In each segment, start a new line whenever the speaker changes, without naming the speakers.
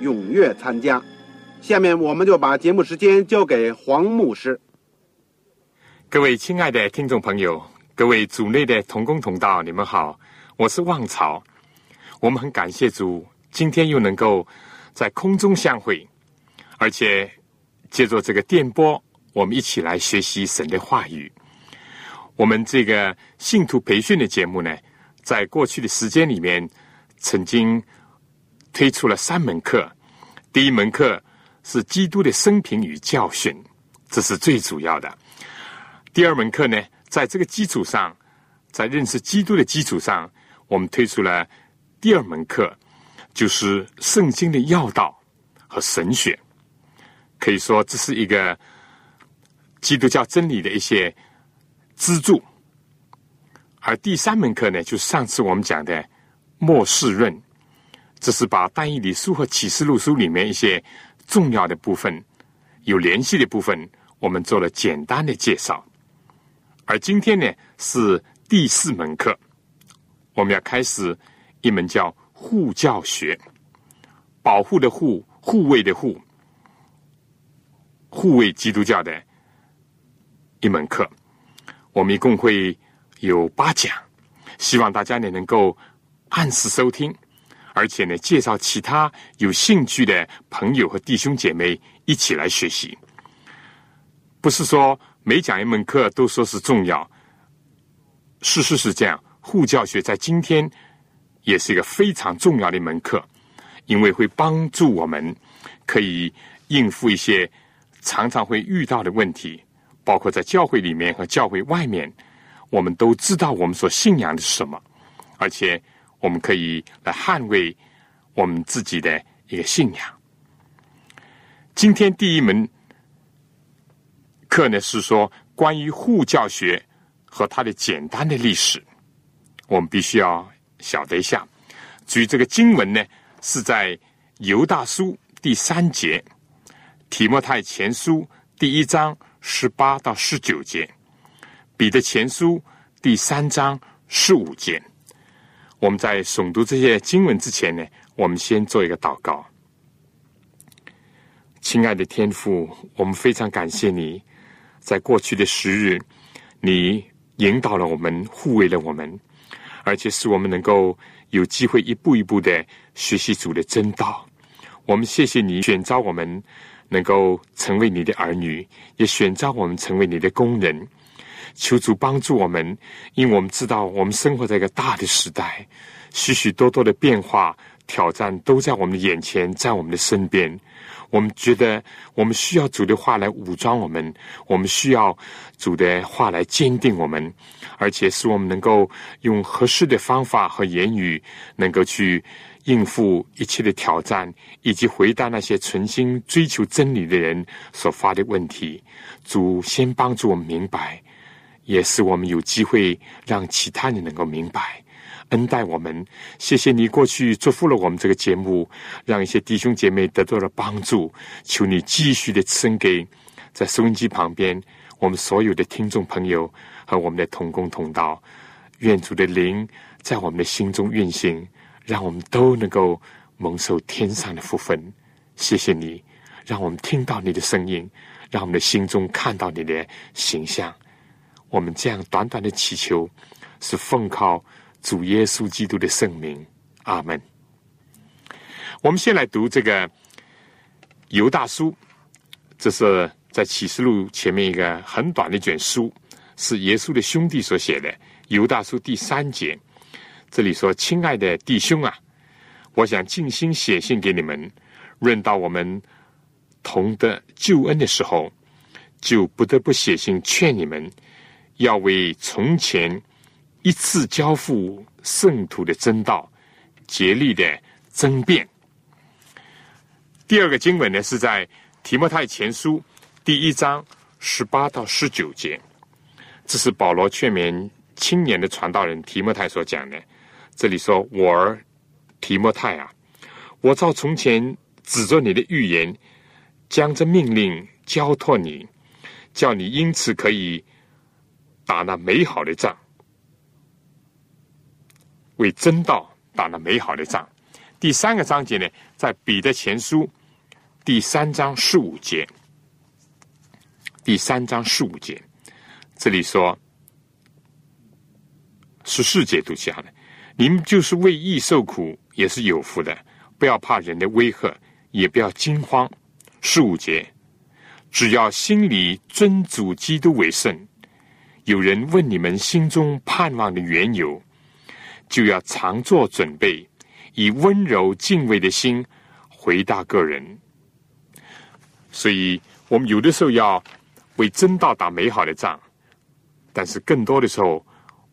踊跃参加。下面我们就把节目时间交给黄牧师。
各位亲爱的听众朋友，各位组内的同工同道，你们好，我是旺草。我们很感谢主，今天又能够在空中相会，而且借助这个电波，我们一起来学习神的话语。我们这个信徒培训的节目呢，在过去的时间里面，曾经推出了三门课。第一门课是基督的生平与教训，这是最主要的。第二门课呢，在这个基础上，在认识基督的基础上，我们推出了第二门课，就是圣经的要道和神学。可以说，这是一个基督教真理的一些。资助，而第三门课呢，就是上次我们讲的末世论，这是把单一理书和启示录书里面一些重要的部分、有联系的部分，我们做了简单的介绍。而今天呢，是第四门课，我们要开始一门叫护教学，保护的护，护卫的护，护卫基督教的一门课。我们一共会有八讲，希望大家呢能够按时收听，而且呢介绍其他有兴趣的朋友和弟兄姐妹一起来学习。不是说每讲一门课都说是重要，事实是这样。护教学在今天也是一个非常重要的一门课，因为会帮助我们可以应付一些常常会遇到的问题。包括在教会里面和教会外面，我们都知道我们所信仰的是什么，而且我们可以来捍卫我们自己的一个信仰。今天第一门课呢是说关于护教学和它的简单的历史，我们必须要晓得一下。至于这个经文呢，是在犹大书第三节，提摩太前书第一章。十八到十九节，彼得前书第三章十五节。我们在诵读这些经文之前呢，我们先做一个祷告。亲爱的天父，我们非常感谢你，在过去的时日，你引导了我们，护卫了我们，而且使我们能够有机会一步一步的学习主的真道。我们谢谢你选召我们。能够成为你的儿女，也选召我们成为你的工人。求主帮助我们，因为我们知道我们生活在一个大的时代，许许多多的变化、挑战都在我们的眼前，在我们的身边。我们觉得我们需要主的话来武装我们，我们需要主的话来坚定我们，而且使我们能够用合适的方法和言语，能够去。应付一切的挑战，以及回答那些存心追求真理的人所发的问题，主先帮助我们明白，也使我们有机会让其他人能够明白，恩待我们。谢谢你过去祝福了我们这个节目，让一些弟兄姐妹得到了帮助。求你继续的赐给在收音机旁边我们所有的听众朋友和我们的同工同道，愿主的灵在我们的心中运行。让我们都能够蒙受天上的福分，谢谢你，让我们听到你的声音，让我们的心中看到你的形象。我们这样短短的祈求，是奉靠主耶稣基督的圣名，阿门。我们先来读这个犹大书，这是在启示录前面一个很短的一卷书，是耶稣的兄弟所写的。犹大书第三节，这里说：“亲爱的弟兄啊，我想尽心写信给你们，论到我们同的救恩的时候，就不得不写信劝你们，要为从前一次交付圣徒的真道，竭力的争辩。”第二个经文呢，是在提摩太前书第一章十八到十九节，这是保罗劝勉青年的传道人提摩太所讲的。这里说：“我儿提摩太啊，我照从前指着你的预言，将这命令交托你，叫你因此可以打那美好的仗，为真道打那美好的仗。”第三个章节呢，在彼得前书。第三章十五节，第三章十五节，这里说十四节读下来，你们就是为义受苦，也是有福的。不要怕人的威吓，也不要惊慌。十五节，只要心里尊主基督为圣。有人问你们心中盼望的缘由，就要常做准备，以温柔敬畏的心回答个人。所以，我们有的时候要为真道打美好的仗，但是更多的时候，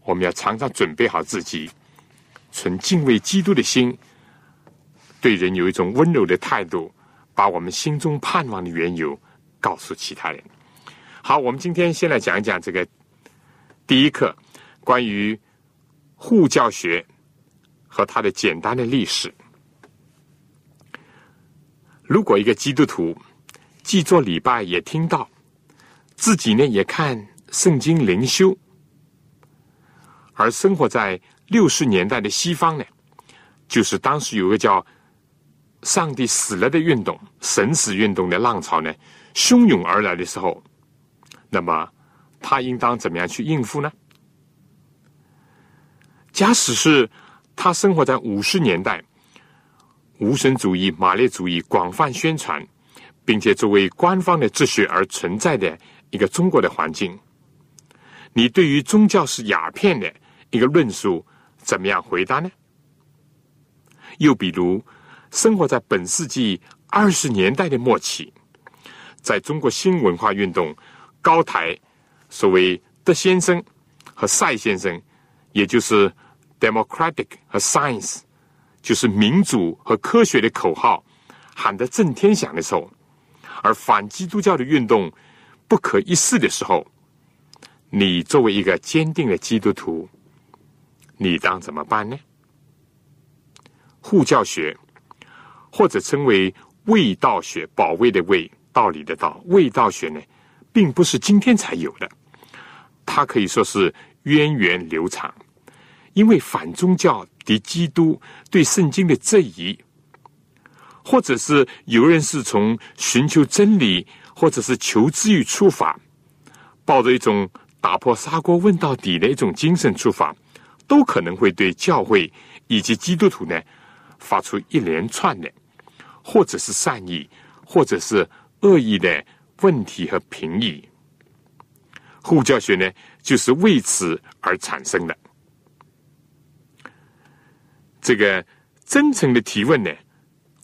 我们要常常准备好自己，存敬畏基督的心，对人有一种温柔的态度，把我们心中盼望的缘由告诉其他人。好，我们今天先来讲一讲这个第一课，关于护教学和它的简单的历史。如果一个基督徒，既做礼拜也听到，自己呢也看圣经灵修，而生活在六十年代的西方呢，就是当时有个叫“上帝死了”的运动、神死运动的浪潮呢，汹涌而来的时候，那么他应当怎么样去应付呢？假使是他生活在五十年代，无神主义、马列主义广泛宣传。并且作为官方的秩序而存在的一个中国的环境，你对于宗教是鸦片的一个论述怎么样回答呢？又比如，生活在本世纪二十年代的末期，在中国新文化运动高台，所谓德先生和赛先生，也就是 democratic 和 science，就是民主和科学的口号喊得震天响的时候。而反基督教的运动不可一世的时候，你作为一个坚定的基督徒，你当怎么办呢？护教学，或者称为卫道学，保卫的卫，道理的道，卫道学呢，并不是今天才有的，它可以说是源远流长，因为反宗教、敌基督、对圣经的质疑。或者是有人是从寻求真理，或者是求知欲出发，抱着一种打破砂锅问到底的一种精神出发，都可能会对教会以及基督徒呢发出一连串的，或者是善意，或者是恶意的问题和评议。护教学呢，就是为此而产生的。这个真诚的提问呢？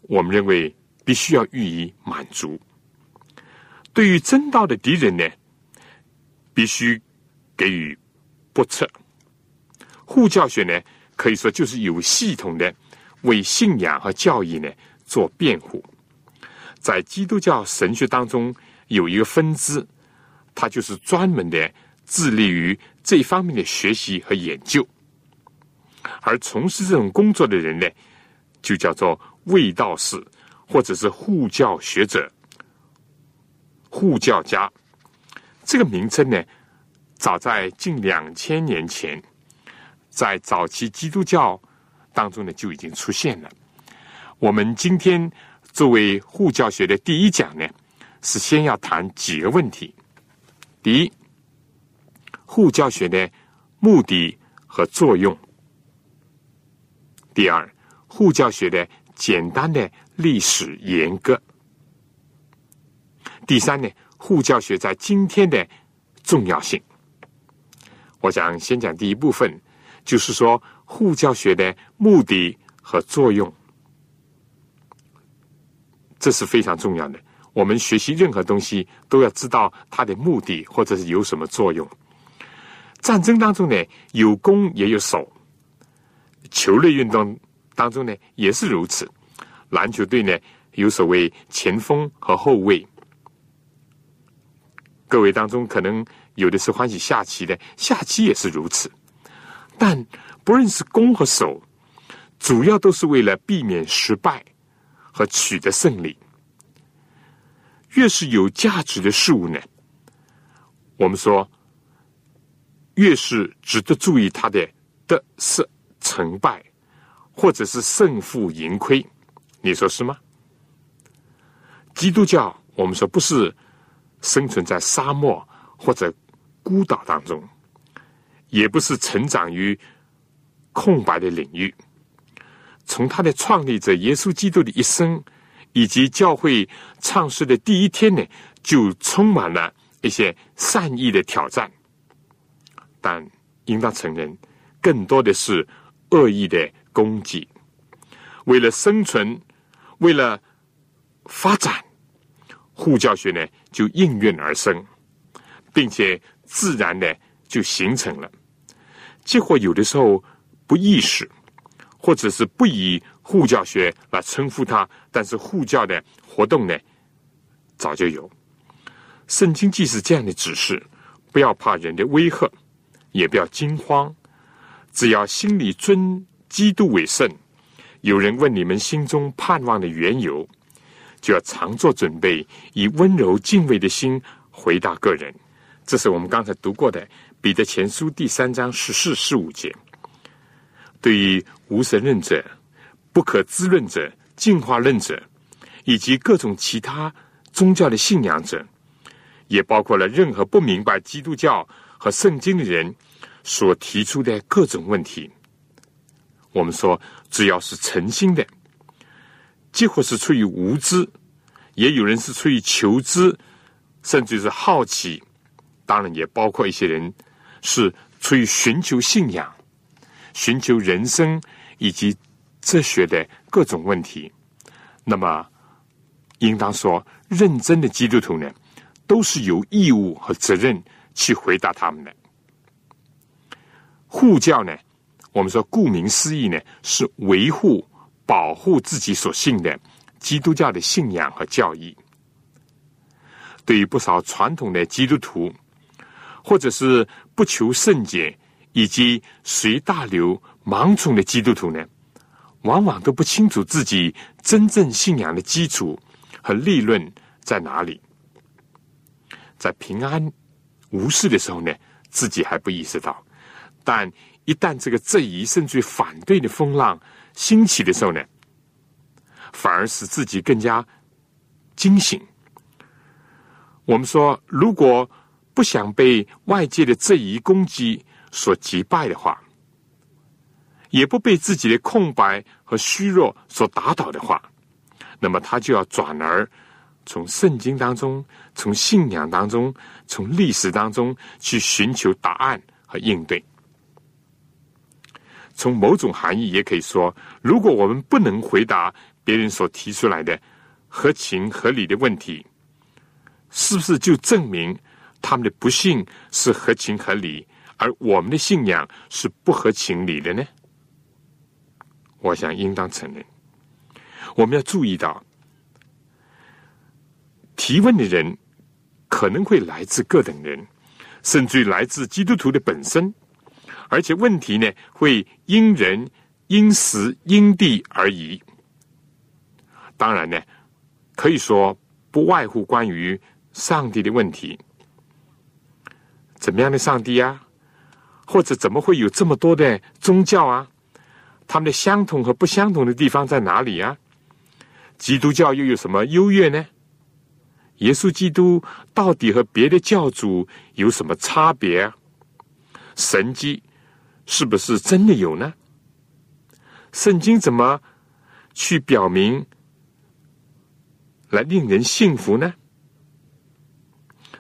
我们认为必须要予以满足。对于真道的敌人呢，必须给予不测。护教学呢，可以说就是有系统的为信仰和教义呢做辩护。在基督教神学当中有一个分支，他就是专门的致力于这方面的学习和研究。而从事这种工作的人呢，就叫做。卫道士，或者是护教学者、护教家，这个名称呢，早在近两千年前，在早期基督教当中呢就已经出现了。我们今天作为护教学的第一讲呢，是先要谈几个问题：第一，护教学的目的和作用；第二，护教学的。简单的历史严格。第三呢，护教学在今天的重要性。我想先讲第一部分，就是说护教学的目的和作用，这是非常重要的。我们学习任何东西都要知道它的目的，或者是有什么作用。战争当中呢，有攻也有守；球类运动当中呢，也是如此。篮球队呢，有所谓前锋和后卫。各位当中可能有的是欢喜下棋的，下棋也是如此。但不论是攻和守，主要都是为了避免失败和取得胜利。越是有价值的事物呢，我们说。越是值得注意他的得失成败，或者是胜负盈亏，你说是吗？基督教我们说不是生存在沙漠或者孤岛当中，也不是成长于空白的领域。从他的创立者耶稣基督的一生，以及教会创世的第一天呢，就充满了一些善意的挑战。但应当承认，更多的是恶意的攻击。为了生存，为了发展，护教学呢就应运而生，并且自然的就形成了。结果有的时候不意识，或者是不以护教学来称呼他，但是护教的活动呢早就有。圣经既是这样的指示，不要怕人的威吓。也不要惊慌，只要心里尊基督为圣。有人问你们心中盼望的缘由，就要常做准备，以温柔敬畏的心回答个人。这是我们刚才读过的《彼得前书》第三章十四、十五节。对于无神论者、不可滋润者、进化论者，以及各种其他宗教的信仰者，也包括了任何不明白基督教。和圣经的人所提出的各种问题，我们说，只要是诚心的，几乎是出于无知，也有人是出于求知，甚至是好奇，当然也包括一些人是出于寻求信仰、寻求人生以及哲学的各种问题。那么，应当说，认真的基督徒呢，都是有义务和责任。去回答他们的护教呢？我们说，顾名思义呢，是维护、保护自己所信的基督教的信仰和教义。对于不少传统的基督徒，或者是不求甚解以及随大流盲从的基督徒呢，往往都不清楚自己真正信仰的基础和立论在哪里，在平安。无事的时候呢，自己还不意识到；但一旦这个质疑甚至反对的风浪兴起的时候呢，反而使自己更加惊醒。我们说，如果不想被外界的质疑攻击所击败的话，也不被自己的空白和虚弱所打倒的话，那么他就要转而。从圣经当中，从信仰当中，从历史当中去寻求答案和应对。从某种含义也可以说，如果我们不能回答别人所提出来的合情合理的问题，是不是就证明他们的不幸是合情合理，而我们的信仰是不合情理的呢？我想应当承认，我们要注意到。提问的人可能会来自各等人，甚至于来自基督徒的本身，而且问题呢会因人、因时、因地而异。当然呢，可以说不外乎关于上帝的问题：怎么样的上帝啊？或者怎么会有这么多的宗教啊？他们的相同和不相同的地方在哪里啊？基督教又有什么优越呢？耶稣基督到底和别的教主有什么差别啊？神迹是不是真的有呢？圣经怎么去表明，来令人信服呢？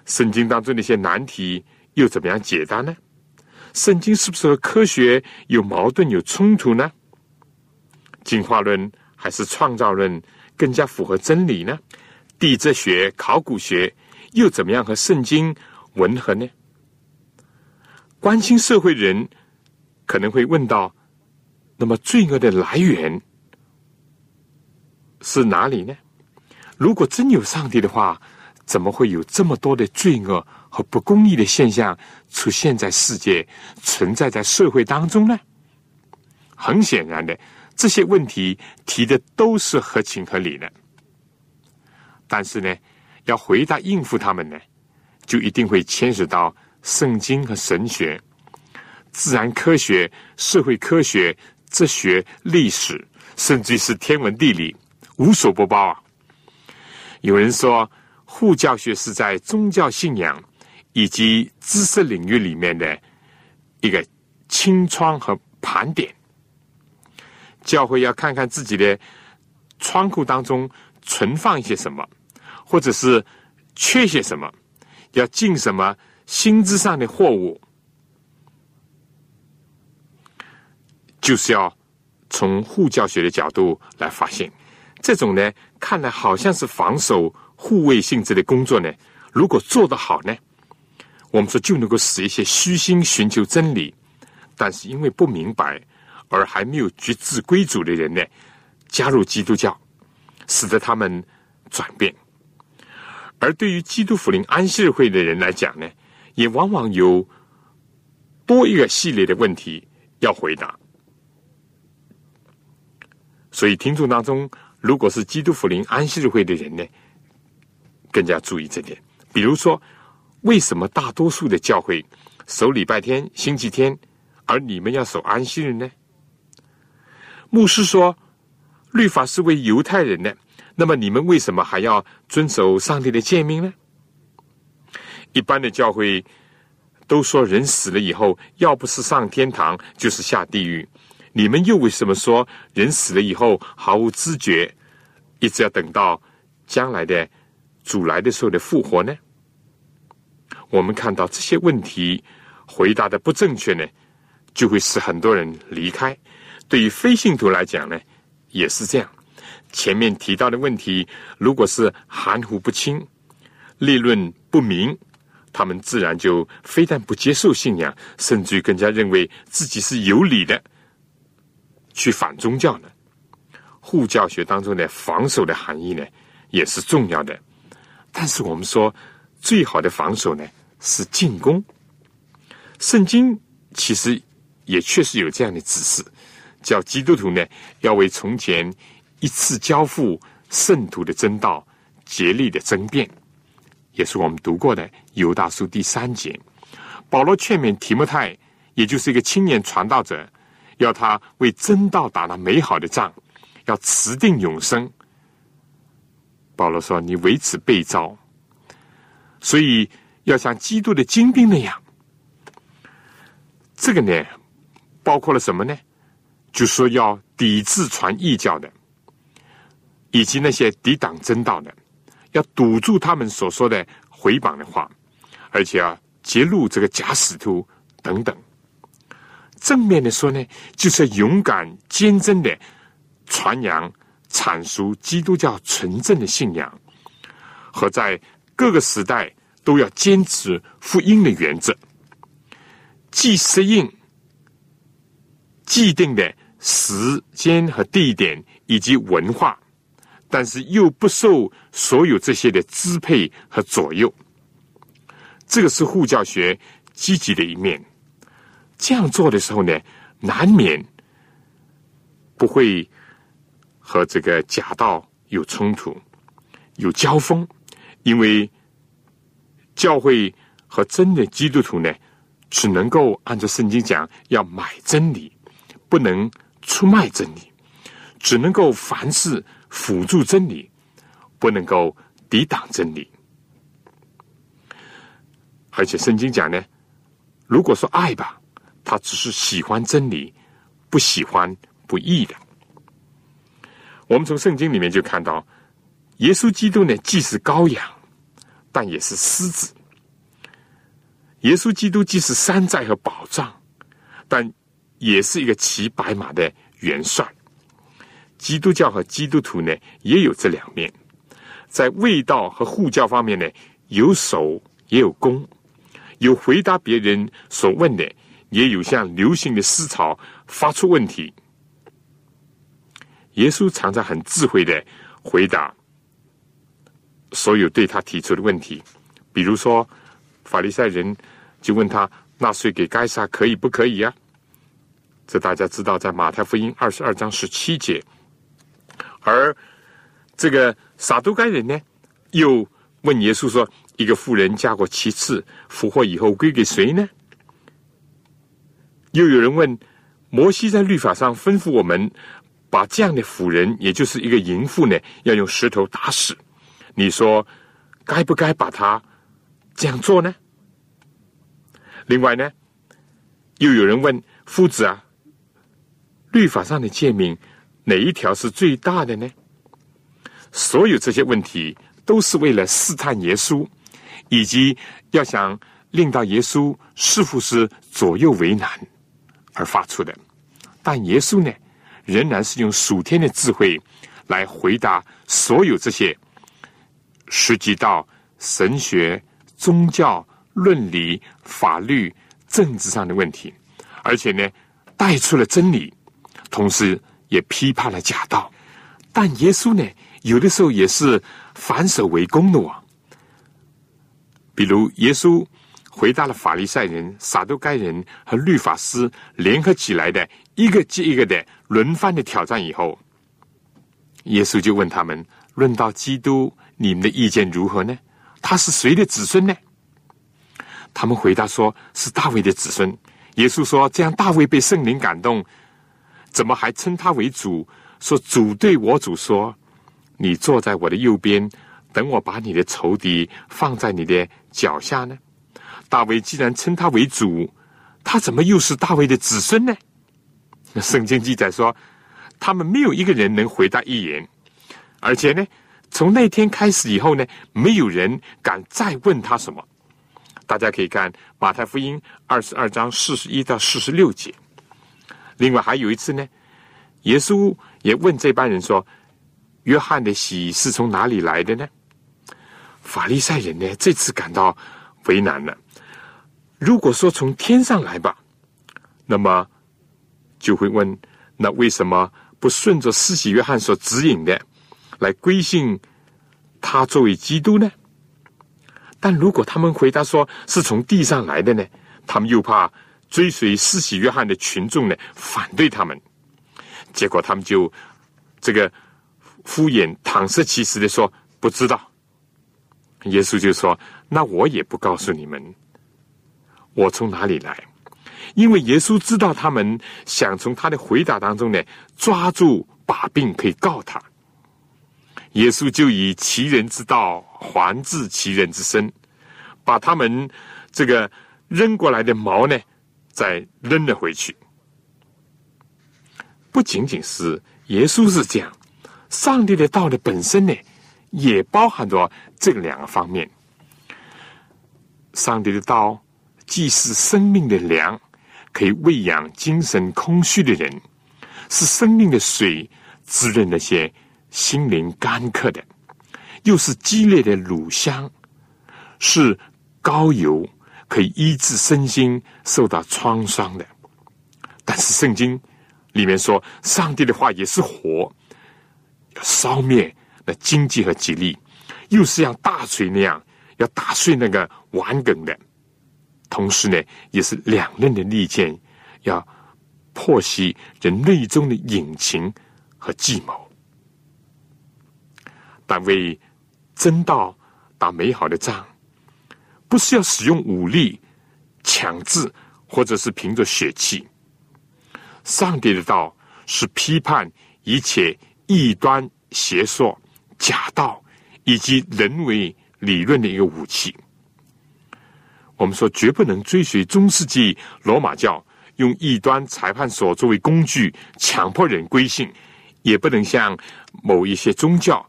圣经当中那些难题又怎么样解答呢？圣经是不是和科学有矛盾、有冲突呢？进化论还是创造论更加符合真理呢？地质学、考古学又怎么样和圣经吻合呢？关心社会人可能会问到：那么罪恶的来源是哪里呢？如果真有上帝的话，怎么会有这么多的罪恶和不公义的现象出现在世界、存在在社会当中呢？很显然的，这些问题提的都是合情合理的。但是呢，要回答应付他们呢，就一定会牵涉到圣经和神学、自然科学、社会科学、哲学、历史，甚至是天文地理，无所不包啊。有人说。护教学是在宗教信仰以及知识领域里面的一个清窗和盘点。教会要看看自己的仓库当中存放一些什么，或者是缺些什么，要进什么薪资上的货物，就是要从护教学的角度来发现。这种呢，看来好像是防守。护卫性质的工作呢，如果做得好呢，我们说就能够使一些虚心寻求真理，但是因为不明白而还没有决志归主的人呢，加入基督教，使得他们转变。而对于基督福临安息日会的人来讲呢，也往往有多一个系列的问题要回答。所以听众当中，如果是基督福临安息日会的人呢，更加注意这点，比如说，为什么大多数的教会守礼拜天、星期天，而你们要守安息日呢？牧师说，律法是为犹太人的，那么你们为什么还要遵守上帝的诫命呢？一般的教会都说，人死了以后，要不是上天堂，就是下地狱。你们又为什么说人死了以后毫无知觉，一直要等到将来的？主来的时候的复活呢？我们看到这些问题回答的不正确呢，就会使很多人离开。对于非信徒来讲呢，也是这样。前面提到的问题，如果是含糊不清、立论不明，他们自然就非但不接受信仰，甚至于更加认为自己是有理的，去反宗教呢。护教学当中的防守的含义呢，也是重要的。但是我们说，最好的防守呢是进攻。圣经其实也确实有这样的指示，叫基督徒呢要为从前一次交付圣徒的真道竭力的争辩，也是我们读过的犹大书第三节。保罗劝勉提摩太，也就是一个青年传道者，要他为真道打那美好的仗，要持定永生。保罗说：“你为此被召，所以要像基督的精兵那样。这个呢，包括了什么呢？就说要抵制传异教的，以及那些抵挡真道的，要堵住他们所说的回谤的话，而且要揭露这个假使徒等等。正面的说呢，就是勇敢坚贞的传扬。”阐述基督教纯正的信仰，和在各个时代都要坚持福音的原则，既适应既定的时间和地点以及文化，但是又不受所有这些的支配和左右。这个是护教学积极的一面。这样做的时候呢，难免不会。和这个假道有冲突，有交锋，因为教会和真的基督徒呢，只能够按照圣经讲，要买真理，不能出卖真理，只能够凡事辅助真理，不能够抵挡真理。而且圣经讲呢，如果说爱吧，他只是喜欢真理，不喜欢不义的。我们从圣经里面就看到，耶稣基督呢，既是羔羊，但也是狮子。耶稣基督既是山寨和宝藏，但也是一个骑白马的元帅。基督教和基督徒呢，也有这两面，在味道和护教方面呢，有守也有攻，有回答别人所问的，也有像流行的思潮发出问题。耶稣常常很智慧的回答所有对他提出的问题，比如说法利赛人就问他纳税给该撒可以不可以呀？这大家知道，在马太福音二十二章十七节。而这个撒都该人呢，又问耶稣说：“一个妇人嫁过七次，复活以后归给谁呢？”又有人问：“摩西在律法上吩咐我们，把这样的妇人，也就是一个淫妇呢，要用石头打死。你说该不该把他这样做呢？”另外呢，又有人问夫子啊，律法上的诫命。哪一条是最大的呢？所有这些问题都是为了试探耶稣，以及要想令到耶稣是否是左右为难而发出的。但耶稣呢，仍然是用属天的智慧来回答所有这些涉及到神学、宗教、伦理、法律、政治上的问题，而且呢，带出了真理，同时。也批判了假道，但耶稣呢，有的时候也是反手为攻的哦。比如，耶稣回答了法利赛人、撒都该人和律法师联合起来的一个接一个的轮番的挑战以后，耶稣就问他们：“论到基督，你们的意见如何呢？他是谁的子孙呢？”他们回答说：“是大卫的子孙。”耶稣说：“这样，大卫被圣灵感动。”怎么还称他为主？说主对我主说：“你坐在我的右边，等我把你的仇敌放在你的脚下呢？”大卫既然称他为主，他怎么又是大卫的子孙呢？圣经记载说，他们没有一个人能回答一言，而且呢，从那天开始以后呢，没有人敢再问他什么。大家可以看马太福音二十二章四十一到四十六节。另外还有一次呢，耶稣也问这班人说：“约翰的喜是从哪里来的呢？”法利赛人呢这次感到为难了。如果说从天上来吧，那么就会问：那为什么不顺着施洗约翰所指引的来归信他作为基督呢？但如果他们回答说是从地上来的呢，他们又怕。追随施洗约翰的群众呢，反对他们，结果他们就这个敷衍、搪塞其词的说不知道。耶稣就说：“那我也不告诉你们，我从哪里来。”因为耶稣知道他们想从他的回答当中呢抓住把柄，可以告他。耶稣就以其人之道还治其人之身，把他们这个扔过来的矛呢。再扔了回去。不仅仅是耶稣是这样，上帝的道的本身呢，也包含着这两个方面。上帝的道既是生命的粮，可以喂养精神空虚的人；是生命的水，滋润那些心灵干渴的；又是激烈的乳香，是高油。可以医治身心受到创伤的，但是圣经里面说，上帝的话也是火，要烧灭那荆棘和吉利，又是像大锤那样要打碎那个顽梗的，同时呢，也是两刃的利剑，要破析人内中的隐情和计谋。但为真道打美好的仗。不是要使用武力、强制，或者是凭着血气。上帝的道是批判一切异端、邪说、假道以及人为理论的一个武器。我们说，绝不能追随中世纪罗马教用异端裁判所作为工具，强迫人归信，也不能像某一些宗教，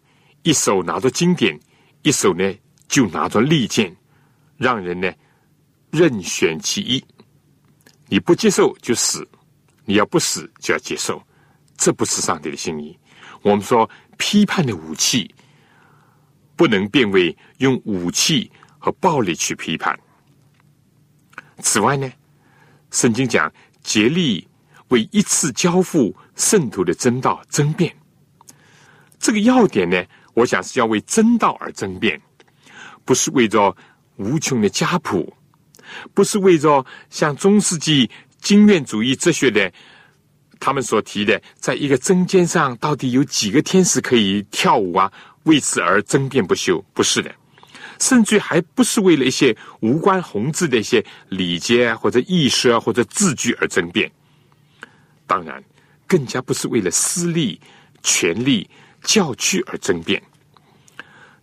一手拿着经典，一手呢就拿着利剑，让人呢任选其一。你不接受就死，你要不死就要接受，这不是上帝的心意。我们说批判的武器不能变为用武器和暴力去批判。此外呢，圣经讲竭力为一次交付圣徒的真道争辩，这个要点呢，我想是要为真道而争辩，不是为着无穷的家谱，不是为着像中世纪经验主义哲学的他们所提的，在一个针尖上到底有几个天使可以跳舞啊？为此而争辩不休，不是的。甚至还不是为了一些无关宏志的一些礼节啊，或者意识啊，或者字句而争辩。当然，更加不是为了私利、权力、教区而争辩。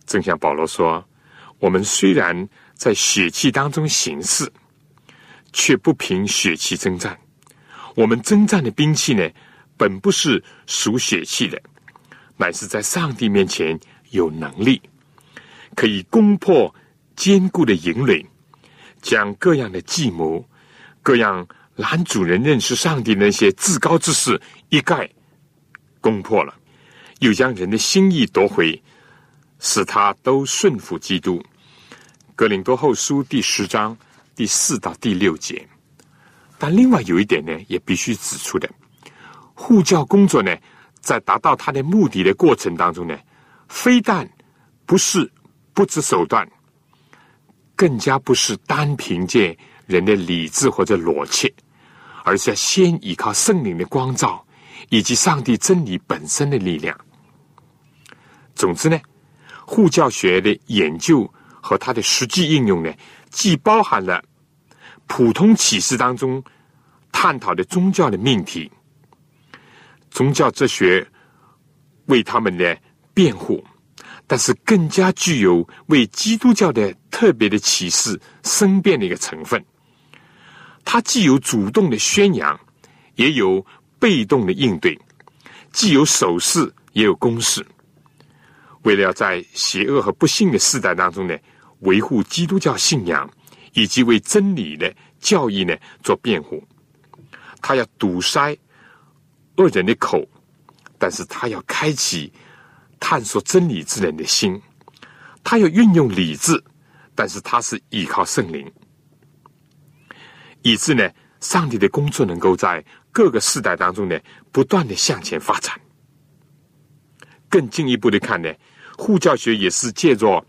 正像保罗说：“我们虽然在血气当中行事，却不凭血气征战。我们征战的兵器呢，本不是属血气的，乃是在上帝面前有能力。”可以攻破坚固的营垒，将各样的计谋、各样拦主人认识上帝那些至高之事一概攻破了，又将人的心意夺回，使他都顺服基督。格林多后书第十章第四到第六节。但另外有一点呢，也必须指出的，护教工作呢，在达到他的目的的过程当中呢，非但不是。不择手段，更加不是单凭借人的理智或者逻辑，而是要先依靠圣灵的光照以及上帝真理本身的力量。总之呢，护教学的研究和它的实际应用呢，既包含了普通启示当中探讨的宗教的命题，宗教哲学为他们的辩护。但是更加具有为基督教的特别的启示申辩的一个成分，它既有主动的宣扬，也有被动的应对，既有守势，也有攻势。为了要在邪恶和不幸的时代当中呢，维护基督教信仰以及为真理的教义呢做辩护，他要堵塞恶人的口，但是他要开启。探索真理之人的心，他要运用理智，但是他是依靠圣灵，以致呢，上帝的工作能够在各个世代当中呢，不断的向前发展。更进一步的看呢，护教学也是借着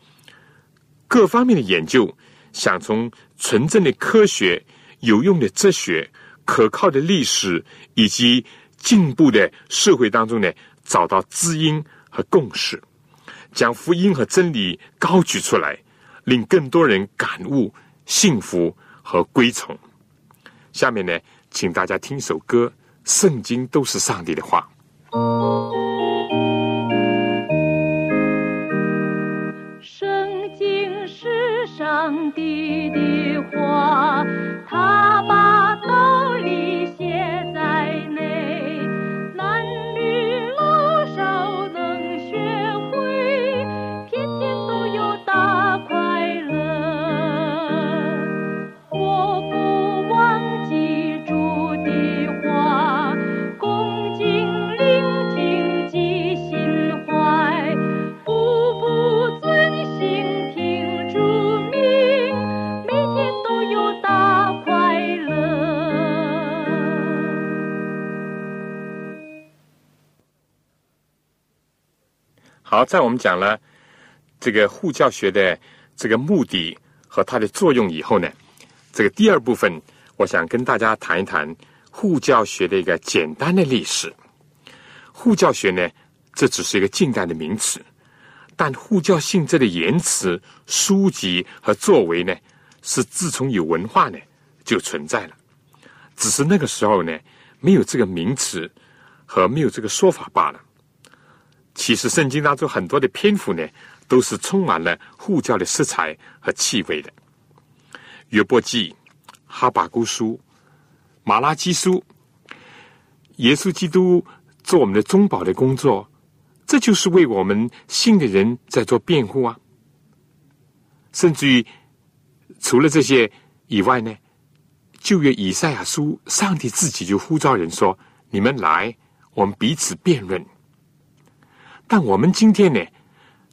各方面的研究，想从纯正的科学、有用的哲学、可靠的历史以及进步的社会当中呢，找到知音。和共识，将福音和真理高举出来，令更多人感悟幸福和归从。下面呢，请大家听首歌，《圣经都是上帝的话》。
上帝的话，他把
好，在我们讲了这个护教学的这个目的和它的作用以后呢，这个第二部分，我想跟大家谈一谈护教学的一个简单的历史。护教学呢，这只是一个近代的名词，但护教性质的言辞、书籍和作为呢，是自从有文化呢就存在了，只是那个时候呢没有这个名词和没有这个说法罢了。其实圣经当中很多的篇幅呢，都是充满了护教的色彩和气味的。约伯记、哈巴谷书、马拉基书、耶稣基督做我们的中保的工作，这就是为我们信的人在做辩护啊。甚至于除了这些以外呢，旧约以赛亚书，上帝自己就呼召人说：“你们来，我们彼此辩论。”但我们今天呢，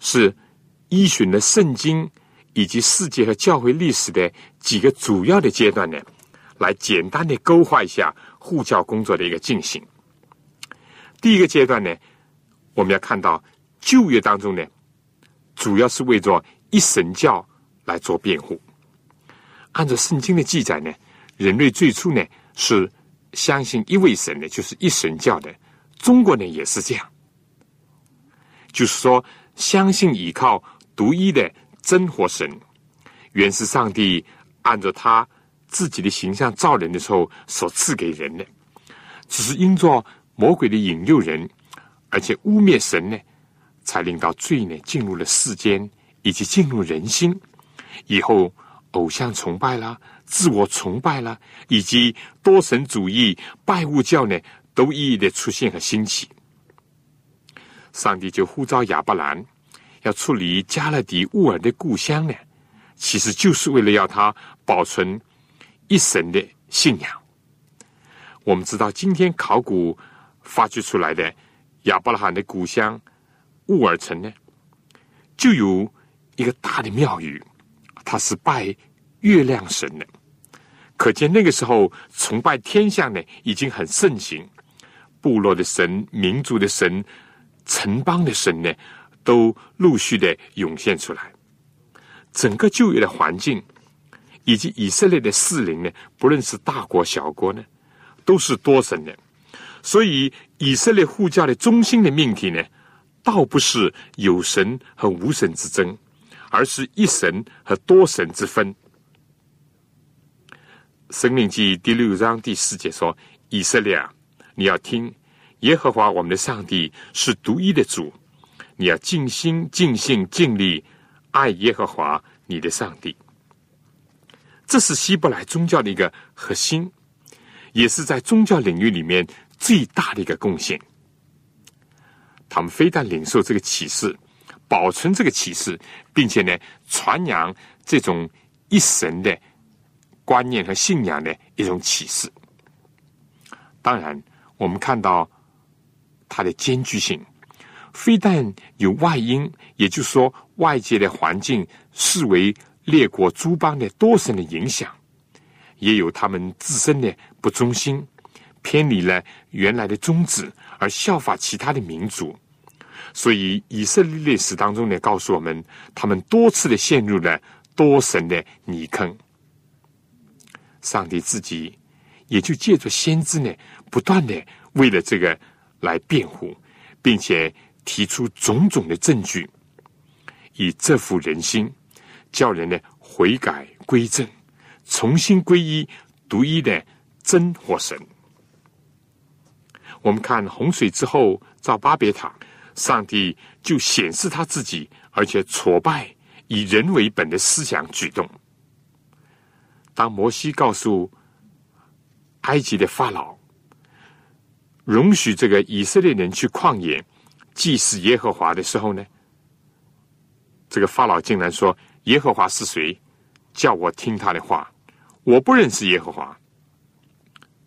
是依循了圣经以及世界和教会历史的几个主要的阶段呢，来简单的勾画一下护教工作的一个进行。第一个阶段呢，我们要看到旧约当中呢，主要是为着一神教。来做辩护。按照圣经的记载呢，人类最初呢是相信一位神的，就是一神教的。中国呢也是这样，就是说相信依靠独一的真活神，原是上帝按照他自己的形象造人的时候所赐给人的，只是因着魔鬼的引诱人，而且污蔑神呢，才令到罪呢进入了世间，以及进入人心。以后，偶像崇拜啦、自我崇拜啦，以及多神主义、拜物教呢，都一一的出现和兴起。上帝就呼召亚伯兰要处理加勒底乌尔的故乡呢，其实就是为了要他保存一神的信仰。我们知道，今天考古发掘出来的亚伯拉罕的故乡乌尔城呢，就有一个大的庙宇。他是拜月亮神的，可见那个时候崇拜天象呢已经很盛行，部落的神、民族的神、城邦的神呢，都陆续的涌现出来。整个就业的环境，以及以色列的士林呢，不论是大国小国呢，都是多神的。所以以色列护教的中心的命题呢，倒不是有神和无神之争。而是一神和多神之分。《生命记》第六章第四节说：“以色列，你要听，耶和华我们的上帝是独一的主，你要尽心、尽性、尽力爱耶和华你的上帝。”这是希伯来宗教的一个核心，也是在宗教领域里面最大的一个贡献。他们非但领受这个启示。保存这个启示，并且呢，传扬这种一神的观念和信仰的一种启示。当然，我们看到它的艰巨性，非但有外因，也就是说外界的环境视为列国诸邦的多神的影响，也有他们自身的不忠心，偏离了原来的宗旨，而效法其他的民族。所以，以色列历史当中呢，告诉我们，他们多次的陷入了多神的泥坑。上帝自己也就借着先知呢，不断的为了这个来辩护，并且提出种种的证据，以这副人心，叫人呢悔改归正，重新皈依独一的真火神。我们看洪水之后造巴别塔。上帝就显示他自己，而且挫败以人为本的思想举动。当摩西告诉埃及的法老，容许这个以色列人去旷野祭祀耶和华的时候呢，这个法老竟然说：“耶和华是谁？叫我听他的话。我不认识耶和华。”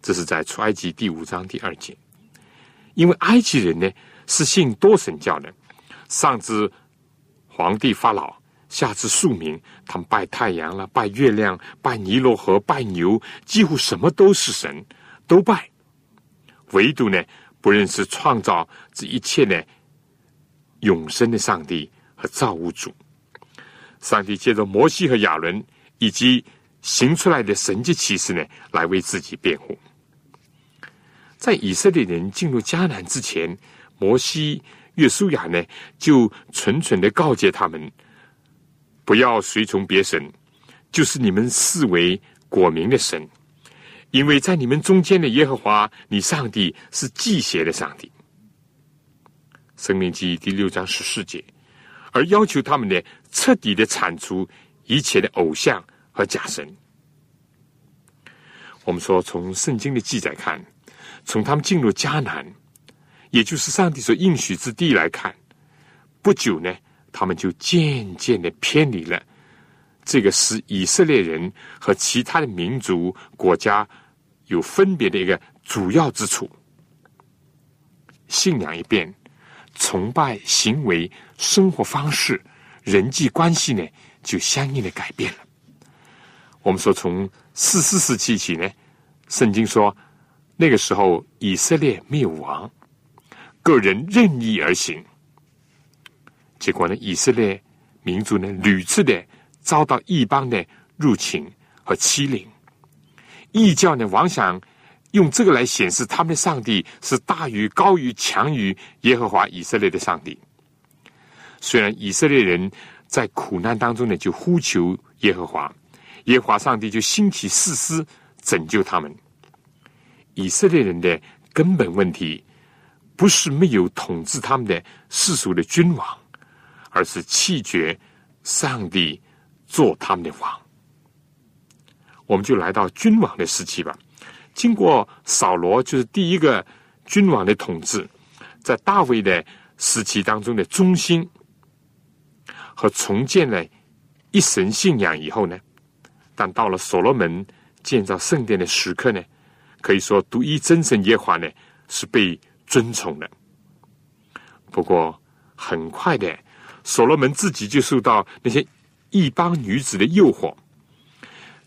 这是在出埃及第五章第二节，因为埃及人呢。是信多神教的，上至皇帝法老，下至庶民，他们拜太阳了，拜月亮，拜尼罗河，拜牛，几乎什么都是神，都拜。唯独呢，不认识创造这一切呢永生的上帝和造物主。上帝借着摩西和亚伦以及行出来的神迹奇事呢，来为自己辩护。在以色列人进入迦南之前。摩西、约书亚呢，就纯纯的告诫他们，不要随从别神，就是你们视为国民的神，因为在你们中间的耶和华，你上帝是祭邪的上帝。生命记第六章十四节，而要求他们呢，彻底的铲除一切的偶像和假神。我们说，从圣经的记载看，从他们进入迦南。也就是上帝所应许之地来看，不久呢，他们就渐渐的偏离了这个使以色列人和其他的民族国家有分别的一个主要之处。信仰一变，崇拜行为、生活方式、人际关系呢，就相应的改变了。我们说，从四世纪起呢，圣经说，那个时候以色列灭亡，个人任意而行，结果呢，以色列民族呢屡次的遭到异邦的入侵和欺凌，异教呢妄想。用这个来显示他们的上帝是大于、高于、强于耶和华以色列的上帝。虽然以色列人在苦难当中呢，就呼求耶和华，耶和华上帝就兴起誓师拯救他们。以色列人的根本问题不是没有统治他们的世俗的君王，而是弃绝上帝做他们的王。我们就来到君王的时期吧。经过扫罗就是第一个君王的统治，在大卫的时期当中的中心和重建了一神信仰以后呢，但到了所罗门建造圣殿的时刻呢，可以说独一真神耶和华呢是被尊崇的。不过很快的，所罗门自己就受到那些异邦女子的诱惑，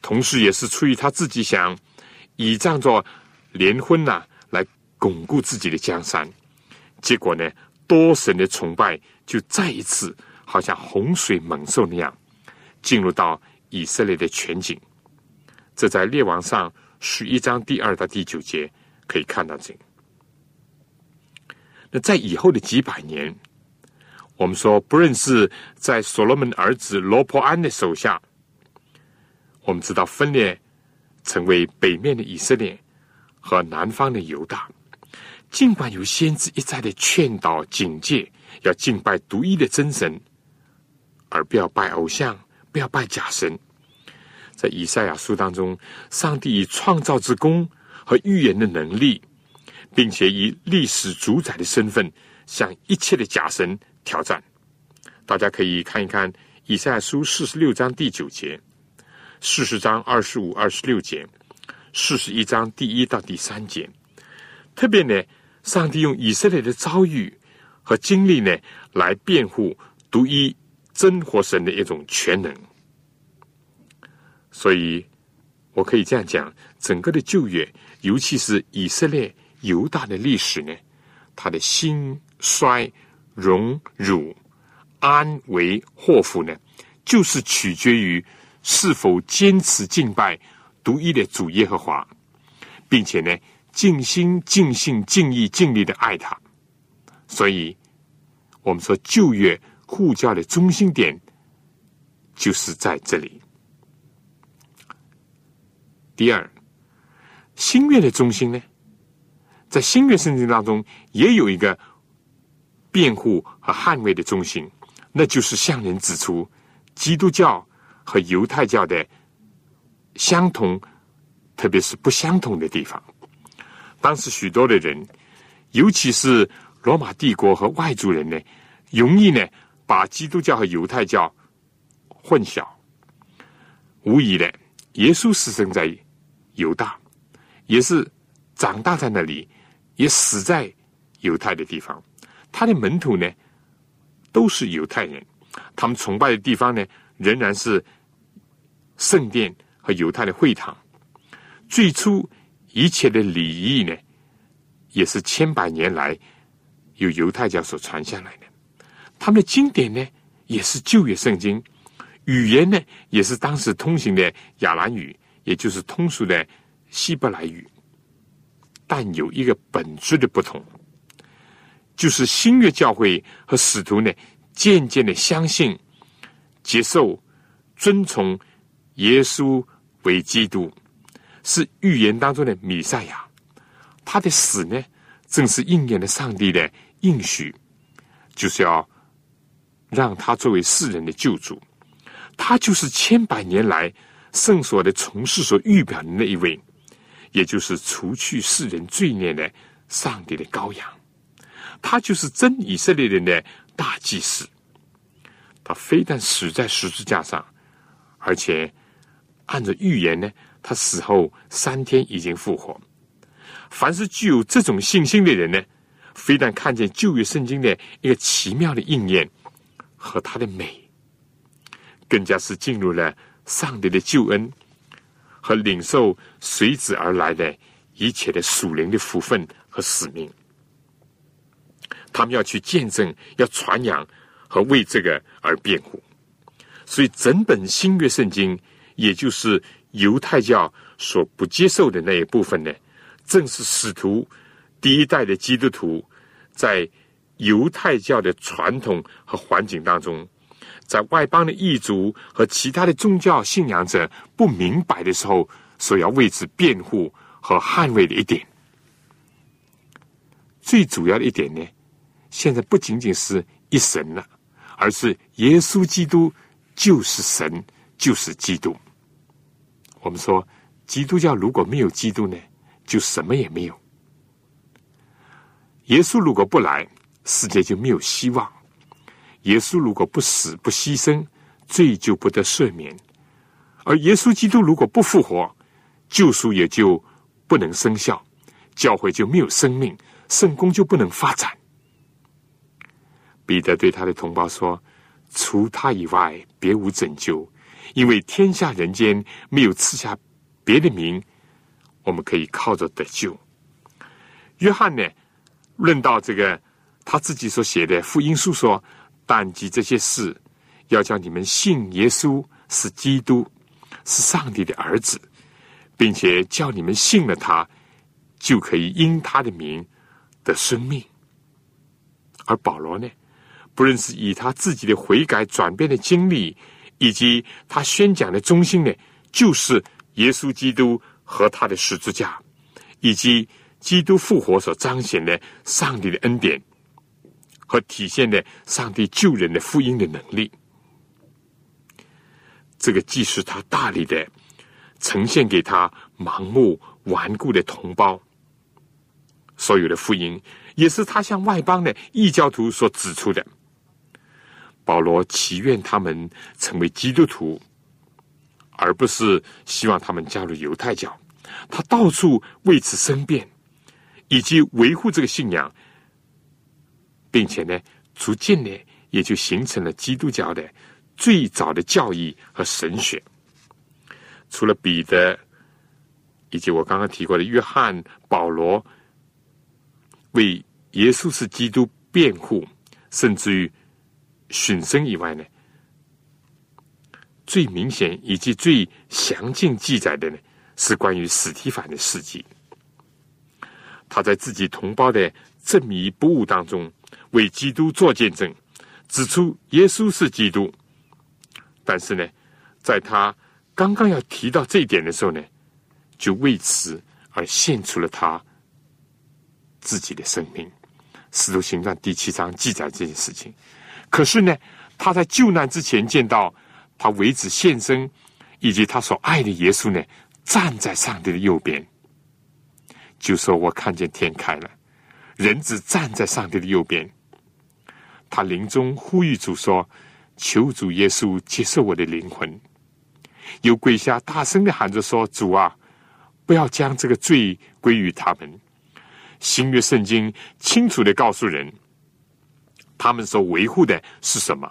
同时也是出于他自己想。倚仗着联婚呐，来巩固自己的江山，结果呢，多神的崇拜就再一次好像洪水猛兽那样进入到以色列的全景。这在列王上十一章第二到第九节可以看到这个。那在以后的几百年，我们说，不论是在所罗门儿子罗伯安的手下，我们知道分裂。成为北面的以色列和南方的犹大，尽管有先知一再的劝导警戒，要敬拜独一的真神，而不要拜偶像，不要拜假神。在以赛亚书当中，上帝以创造之功和预言的能力，并且以历史主宰的身份，向一切的假神挑战。大家可以看一看以赛亚书四十六章第九节。四十章二十五、二十六节，四十一章第一到第三节，特别呢，上帝用以色列的遭遇和经历呢，来辩护独一真活神的一种全能。所以，我可以这样讲：整个的旧约，尤其是以色列犹大的历史呢，它的兴衰、荣辱、安危祸福呢，就是取决于。是否坚持敬拜独一的主耶和华，并且呢，尽心、尽性、尽意、尽力的爱他？所以，我们说旧约护教的中心点就是在这里。第二，新约的中心呢，在新约圣经当中也有一个辩护和捍卫的中心，那就是向人指出基督教。和犹太教的相同，特别是不相同的地方。当时许多的人，尤其是罗马帝国和外族人呢，容易呢把基督教和犹太教混淆。无疑的，耶稣是生在犹大，也是长大在那里，也死在犹太的地方。他的门徒呢，都是犹太人，他们崇拜的地方呢，仍然是。圣殿和犹太的会堂，最初一切的礼仪呢，也是千百年来由犹太教所传下来的。他们的经典呢，也是旧约圣经；语言呢，也是当时通行的亚兰语，也就是通俗的希伯来语。但有一个本质的不同，就是新约教会和使徒呢，渐渐的相信、接受、遵从。耶稣为基督，是预言当中的弥赛亚。他的死呢，正是应验了上帝的应许，就是要让他作为世人的救主。他就是千百年来圣所的从事所预表的那一位，也就是除去世人罪孽的上帝的羔羊。他就是真以色列人的大祭司。他非但死在十字架上，而且按照预言呢，他死后三天已经复活。凡是具有这种信心的人呢，非但看见旧约圣经的一个奇妙的应验和它的美，更加是进入了上帝的救恩和领受随之而来的一切的属灵的福分和使命。他们要去见证，要传扬和为这个而辩护。所以，整本新约圣经，也就是犹太教所不接受的那一部分呢？正是使徒第一代的基督徒，在犹太教的传统和环境当中，在外邦的异族和其他的宗教信仰者不明白的时候，所要为之辩护和捍卫的一点。最主要的一点呢，现在不仅仅是一神了，而是耶稣基督就是神，就是基督。我们说，基督教如果没有基督呢？就什么也没有。耶稣如果不来，世界就没有希望；耶稣如果不死不牺牲，罪就不得赦免；而耶稣基督如果不复活，救赎也就不能生效，教会就没有生命，圣公就不能发展。彼得对他的同胞说：“除他以外，别无拯救，因为天下人间没有赐下别的名。”我们可以靠着得救。约翰呢，论到这个他自己所写的福音书说：“但记这些事，要叫你们信耶稣是基督，是上帝的儿子，并且叫你们信了他，就可以因他的名得生命。”而保罗呢，不论是以他自己的悔改转变的经历，以及他宣讲的中心呢，就是耶稣基督。和他的十字架，以及基督复活所彰显的上帝的恩典和体现的上帝救人的福音的能力，这个既是他大力的呈现给他盲目顽固的同胞所有的福音，也是他向外邦的异教徒所指出的。保罗祈愿他们成为基督徒。而不是希望他们加入犹太教，他到处为此申辩，以及维护这个信仰，并且呢，逐渐呢，也就形成了基督教的最早的教义和神学。除了彼得，以及我刚刚提过的约翰、保罗，为耶稣是基督辩护，甚至于殉身以外呢？最明显以及最详尽记载的呢，是关于史提凡的事迹。他在自己同胞的证迷不悟当中，为基督做见证，指出耶稣是基督。但是呢，在他刚刚要提到这一点的时候呢，就为此而献出了他自己的生命。使徒行传第七章记载这件事情。可是呢，他在救难之前见到。他为子献身，以及他所爱的耶稣呢，站在上帝的右边，就说：“我看见天开了，人子站在上帝的右边。”他临终呼吁主说：“求主耶稣接受我的灵魂。”又跪下大声的喊着说：“主啊，不要将这个罪归于他们。”新约圣经清楚的告诉人，他们所维护的是什么？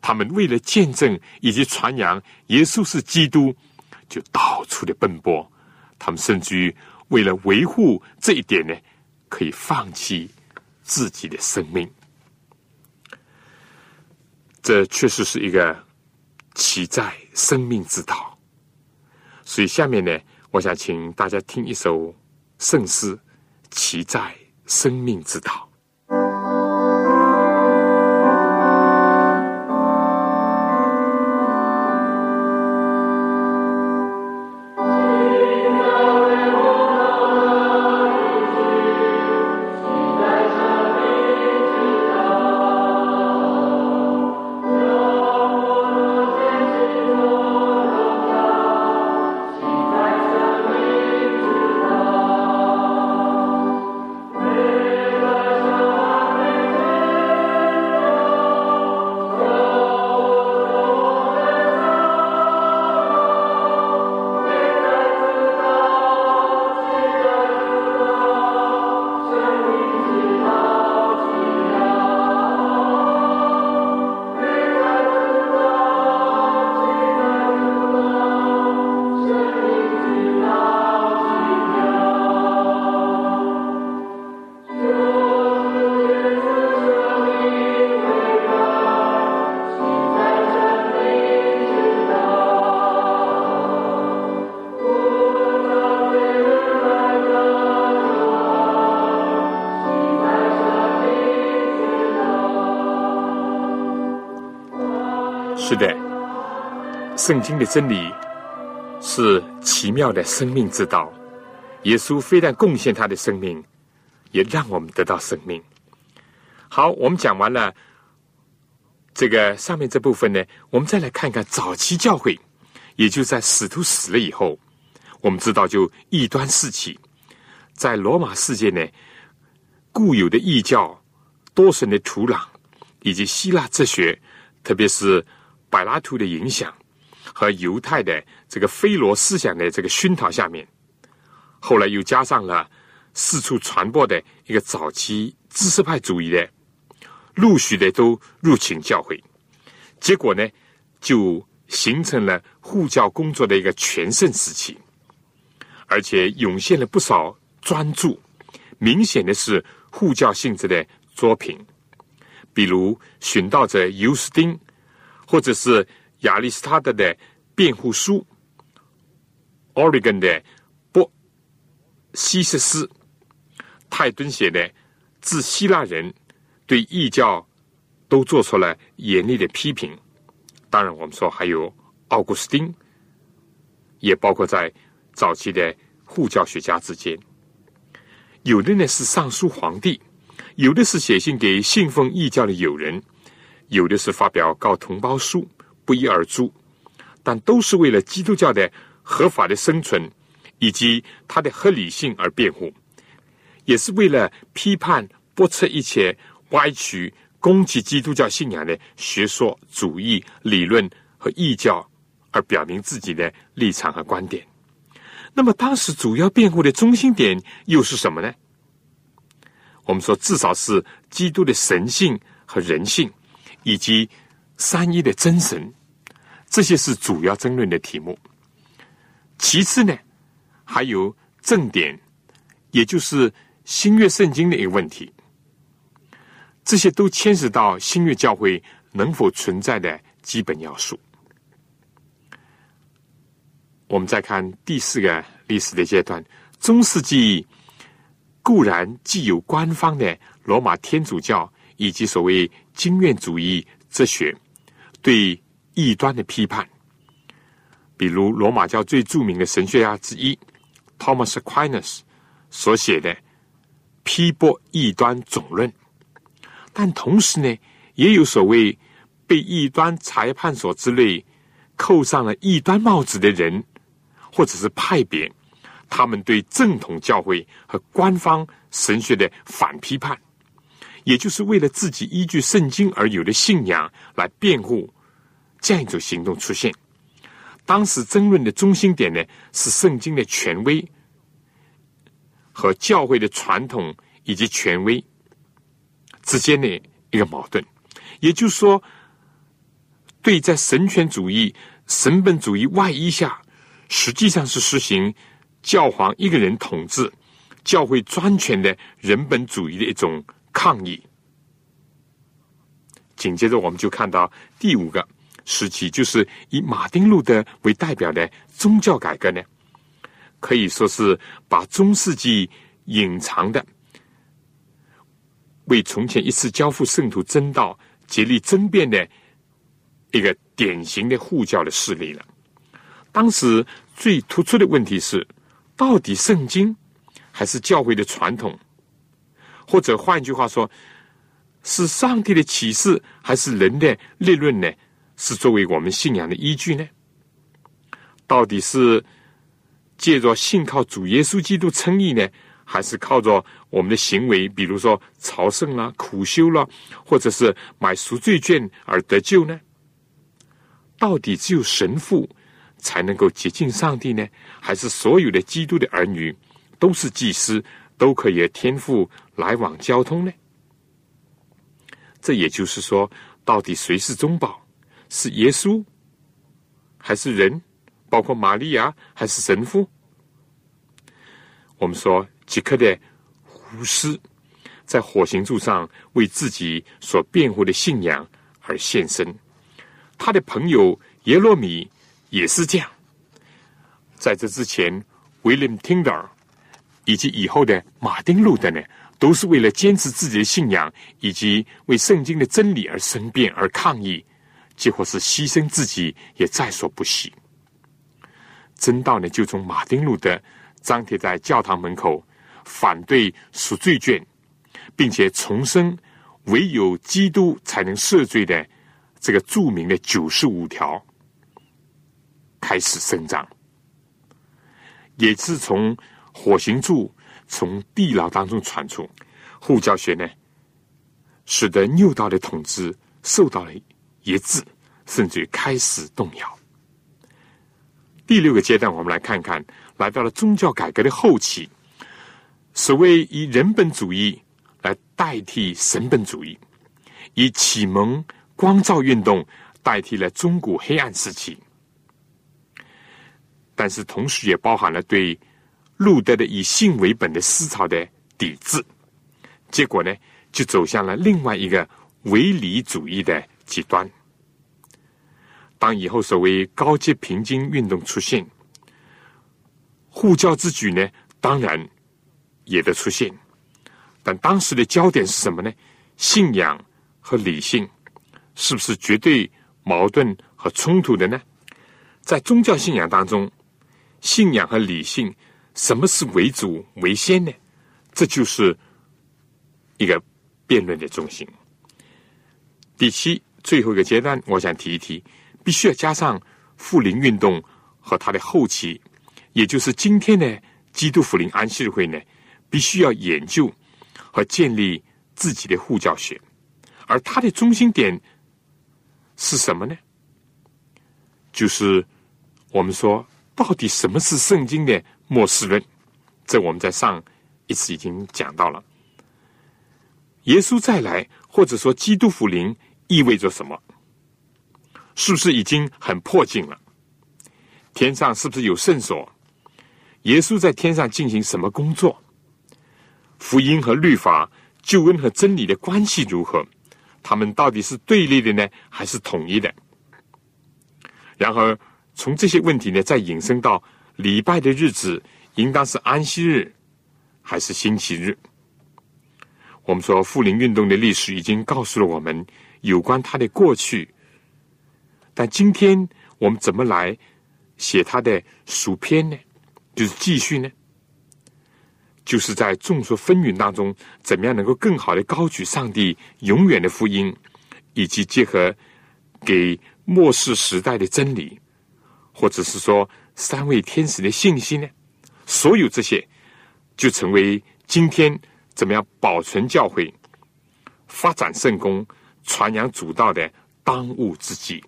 他们为了见证以及传扬耶稣是基督，就到处的奔波。他们甚至于为了维护这一点呢，可以放弃自己的生命。这确实是一个奇在生命之道。所以下面呢，我想请大家听一首圣诗《奇在生命之道》。是的，圣经的真理是奇妙的生命之道。耶稣非但贡献他的生命，也让我们得到生命。好，我们讲完了这个上面这部分呢，我们再来看看早期教会，也就在使徒死了以后，我们知道就异端四起，在罗马世界呢，固有的异教、多神的土壤，以及希腊哲学，特别是柏拉图的影响和犹太的这个菲罗思想的这个熏陶下面。后来又加上了四处传播的一个早期知识派主义的，陆续的都入侵教会，结果呢，就形成了护教工作的一个全盛时期，而且涌现了不少专著，明显的是护教性质的作品，比如寻道者尤斯丁，或者是亚历斯塔德的辩护书，Oregon 的波。西斯斯、泰敦写的自希腊人对异教都做出了严厉的批评。当然，我们说还有奥古斯丁，也包括在早期的护教学家之间。有的呢是上书皇帝，有的是写信给信奉异教的友人，有的是发表告同胞书，不一而足，但都是为了基督教的合法的生存。以及它的合理性而辩护，也是为了批判驳斥一切歪曲、攻击基督教信仰的学说、主义理论和异教而表明自己的立场和观点。那么，当时主要辩护的中心点又是什么呢？我们说，至少是基督的神性和人性，以及三一的真神，这些是主要争论的题目。其次呢？还有正典，也就是新约圣经的一个问题，这些都牵涉到新约教会能否存在的基本要素。我们再看第四个历史的阶段，中世纪固然既有官方的罗马天主教以及所谓经验主义哲学对异端的批判，比如罗马教最著名的神学家之一。Thomas Aquinas 所写的《批驳异端总论》，但同时呢，也有所谓被异端裁判所之类扣上了异端帽子的人，或者是派别，他们对正统教会和官方神学的反批判，也就是为了自己依据圣经而有的信仰来辩护，这样一种行动出现。当时争论的中心点呢，是圣经的权威和教会的传统以及权威之间的一个矛盾。也就是说，对在神权主义、神本主义外衣下，实际上是实行教皇一个人统治、教会专权的人本主义的一种抗议。紧接着，我们就看到第五个。时期就是以马丁路德为代表的宗教改革呢，可以说是把中世纪隐藏的、为从前一次交付圣徒真道竭力争辩的一个典型的护教的势力了。当时最突出的问题是：到底圣经还是教会的传统？或者换句话说，是上帝的启示还是人的立论呢？是作为我们信仰的依据呢？到底是借着信靠主耶稣基督称义呢，还是靠着我们的行为，比如说朝圣啦、苦修啦，或者是买赎罪券而得救呢？到底只有神父才能够接近上帝呢，还是所有的基督的儿女都是祭司，都可以天赋来往交通呢？这也就是说，到底谁是中保？是耶稣，还是人？包括玛利亚，还是神父？我们说，即刻的胡斯在火星柱上为自己所辩护的信仰而献身。他的朋友耶罗米也是这样。在这之前，William Tyndale 以及以后的马丁路德呢，都是为了坚持自己的信仰以及为圣经的真理而申辩而抗议。几乎是牺牲自己也在所不惜。真道呢，就从马丁路德张贴在教堂门口，反对赎罪券，并且重申唯有基督才能赦罪的这个著名的九十五条开始生长，也是从火刑柱、从地牢当中传出。护教学呢，使得六道的统治受到了压制，甚至开始动摇。第六个阶段，我们来看看，来到了宗教改革的后期，所谓以人本主义来代替神本主义，以启蒙光照运动代替了中古黑暗时期，但是同时也包含了对路德的以性为本的思潮的抵制，结果呢，就走向了另外一个唯理主义的极端。当以后所谓高阶平均运动出现，护教之举呢，当然也得出现。但当时的焦点是什么呢？信仰和理性是不是绝对矛盾和冲突的呢？在宗教信仰当中，信仰和理性什么是为主为先呢？这就是一个辩论的中心。第七，最后一个阶段，我想提一提。必须要加上复临运动和它的后期，也就是今天的基督复临安息日会呢，必须要研究和建立自己的护教学，而它的中心点是什么呢？就是我们说，到底什么是圣经的末世论？这我们在上一次已经讲到了。耶稣再来，或者说基督复临，意味着什么？是不是已经很迫近了？天上是不是有圣所？耶稣在天上进行什么工作？福音和律法、救恩和真理的关系如何？他们到底是对立的呢，还是统一的？然后从这些问题呢，再引申到礼拜的日子应当是安息日还是星期日？我们说复临运动的历史已经告诉了我们有关它的过去。但今天我们怎么来写他的属篇呢？就是继续呢？就是在众说纷纭当中，怎么样能够更好的高举上帝永远的福音，以及结合给末世时代的真理，或者是说三位天使的信息呢？所有这些就成为今天怎么样保存教会、发展圣功、传扬主道的当务之急。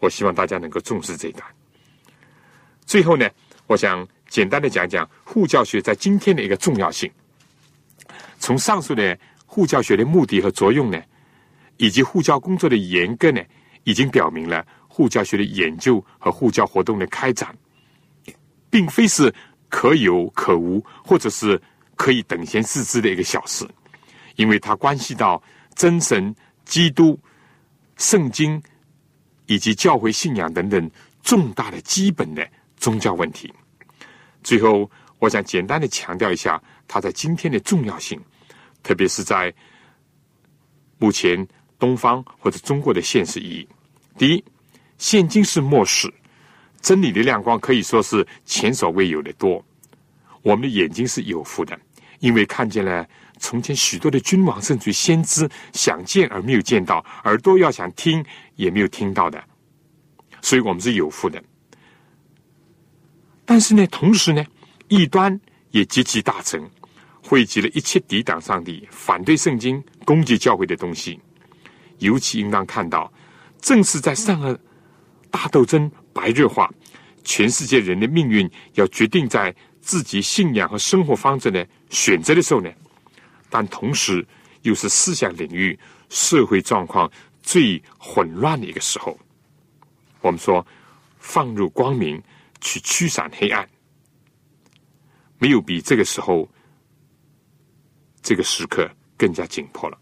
我希望大家能够重视这一段。最后呢，我想简单的讲讲护教学在今天的一个重要性。从上述的护教学的目的和作用呢，以及护教工作的严格呢，已经表明了护教学的研究和护教活动的开展，并非是可有可无，或者是可以等闲视之的一个小事，因为它关系到真神、基督、圣经。以及教会信仰等等重大的基本的宗教问题。最后，我想简单的强调一下它在今天的重要性，特别是在目前东方或者中国的现实意义。第一，现今是末世，真理的亮光可以说是前所未有的多。我们的眼睛是有福的，因为看见了从前许多的君王甚至先知想见而没有见到，耳朵要想听。也没有听到的，所以我们是有福的。但是呢，同时呢，异端也极其大成，汇集了一切抵挡上帝、反对圣经、攻击教会的东西。尤其应当看到，正是在上个大斗争白热化，全世界人的命运要决定在自己信仰和生活方式的选择的时候呢，但同时又是思想领域、社会状况。最混乱的一个时候，我们说放入光明去驱散黑暗，没有比这个时候这个时刻更加紧迫了。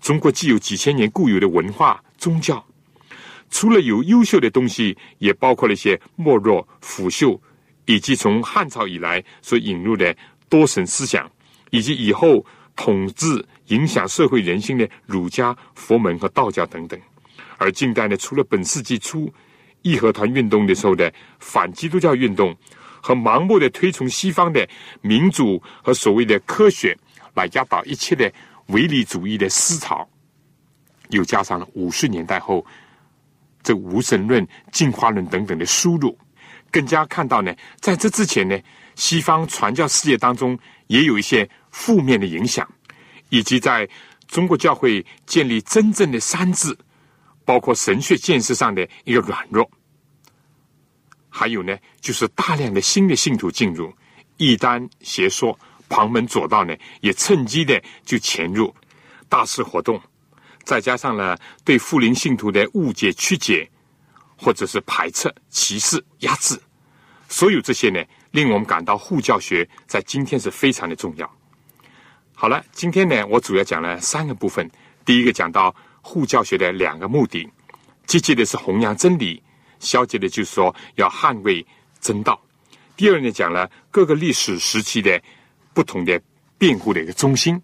中国既有几千年固有的文化宗教，除了有优秀的东西，也包括了一些没落腐朽，以及从汉朝以来所引入的多神思想，以及以后统治。影响社会人心的儒家、佛门和道教等等，而近代呢，除了本世纪初义和团运动的时候的反基督教运动，和盲目的推崇西方的民主和所谓的科学来压倒一切的唯理主义的思潮，又加上了五十年代后这无神论、进化论等等的输入，更加看到呢，在这之前呢，西方传教事业当中也有一些负面的影响，以及在中国教会建立真正的三治。包括神学建设上的一个软弱，还有呢，就是大量的新的信徒进入，异端邪说、旁门左道呢，也趁机的就潜入大肆活动，再加上了对富林信徒的误解曲解，或者是排斥、歧视、压制，所有这些呢，令我们感到护教学在今天是非常的重要。好了，今天呢，我主要讲了三个部分，第一个讲到。护教学的两个目的，积极的是弘扬真理，消极的就是说要捍卫真道。第二呢，讲了各个历史时期的不同的辩护的一个中心。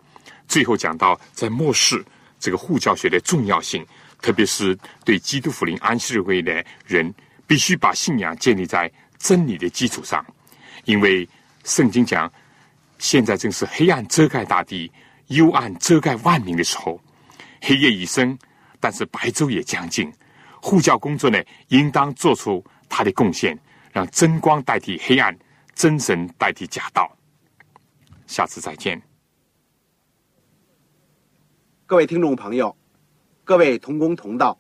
最后讲到在末世这个护教学的重要性，特别是对基督福临安息日会的人，必须把信仰建立在真理的基础上，因为圣经讲，现在正是黑暗遮盖大地、幽暗遮盖万民的时候。黑夜已深，但是白昼也将近。护教工作呢，应当做出他的贡献，让真光代替黑暗，真神代替假道。下次再见，
各位听众朋友，各位同工同道，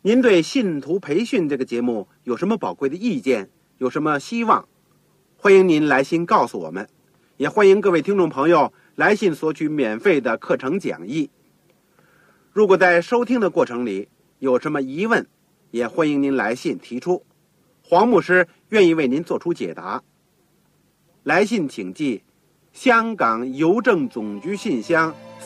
您对信徒培训这个节目有什么宝贵的意见？有什么希望？欢迎您来信告诉我们，也欢迎各位听众朋友来信索取免费的课程讲义。如果在收听的过程里有什么疑问，也欢迎您来信提出，黄牧师愿意为您做出解答。来信请寄香港邮政总局信箱